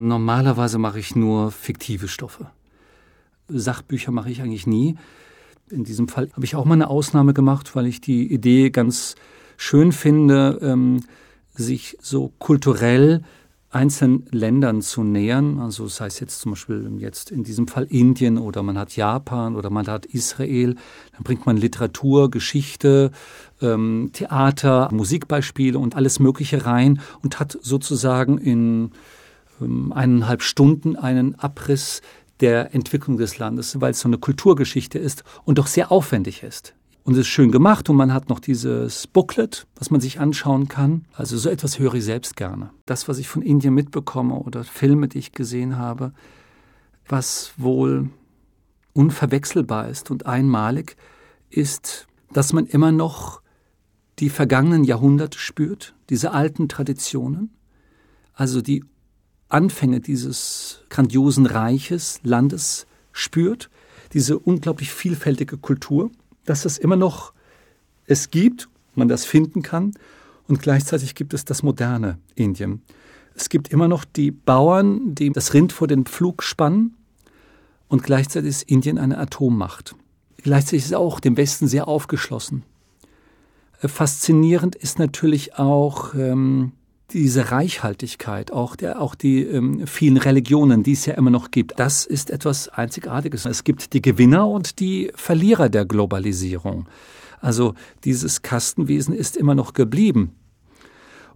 Normalerweise mache ich nur fiktive Stoffe. Sachbücher mache ich eigentlich nie. In diesem Fall habe ich auch mal eine Ausnahme gemacht, weil ich die Idee ganz schön finde, ähm, sich so kulturell einzelnen Ländern zu nähern. Also das heißt jetzt zum Beispiel jetzt in diesem Fall Indien oder man hat Japan oder man hat Israel. Dann bringt man Literatur, Geschichte, ähm, Theater, Musikbeispiele und alles Mögliche rein und hat sozusagen in eineinhalb Stunden einen Abriss der Entwicklung des Landes, weil es so eine Kulturgeschichte ist und doch sehr aufwendig ist. Und es ist schön gemacht und man hat noch dieses Booklet, was man sich anschauen kann. Also so etwas höre ich selbst gerne. Das, was ich von Indien mitbekomme oder Filme, die ich gesehen habe, was wohl unverwechselbar ist und einmalig, ist, dass man immer noch die vergangenen Jahrhunderte spürt, diese alten Traditionen, also die Anfänge dieses grandiosen Reiches, Landes spürt, diese unglaublich vielfältige Kultur dass es immer noch es gibt, man das finden kann und gleichzeitig gibt es das moderne Indien. Es gibt immer noch die Bauern, die das Rind vor den Pflug spannen und gleichzeitig ist Indien eine Atommacht. Gleichzeitig ist es auch dem Westen sehr aufgeschlossen. Faszinierend ist natürlich auch ähm, diese Reichhaltigkeit, auch, der, auch die ähm, vielen Religionen, die es ja immer noch gibt, das ist etwas Einzigartiges. Es gibt die Gewinner und die Verlierer der Globalisierung. Also dieses Kastenwesen ist immer noch geblieben.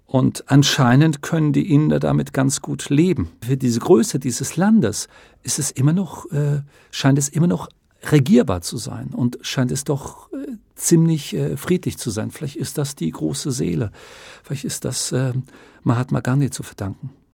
Und anscheinend können die Inder damit ganz gut leben. Für diese Größe dieses Landes ist es immer noch, äh, scheint es immer noch regierbar zu sein und scheint es doch ziemlich äh, friedlich zu sein. Vielleicht ist das die große Seele. Vielleicht ist das äh, Mahatma Gandhi zu verdanken.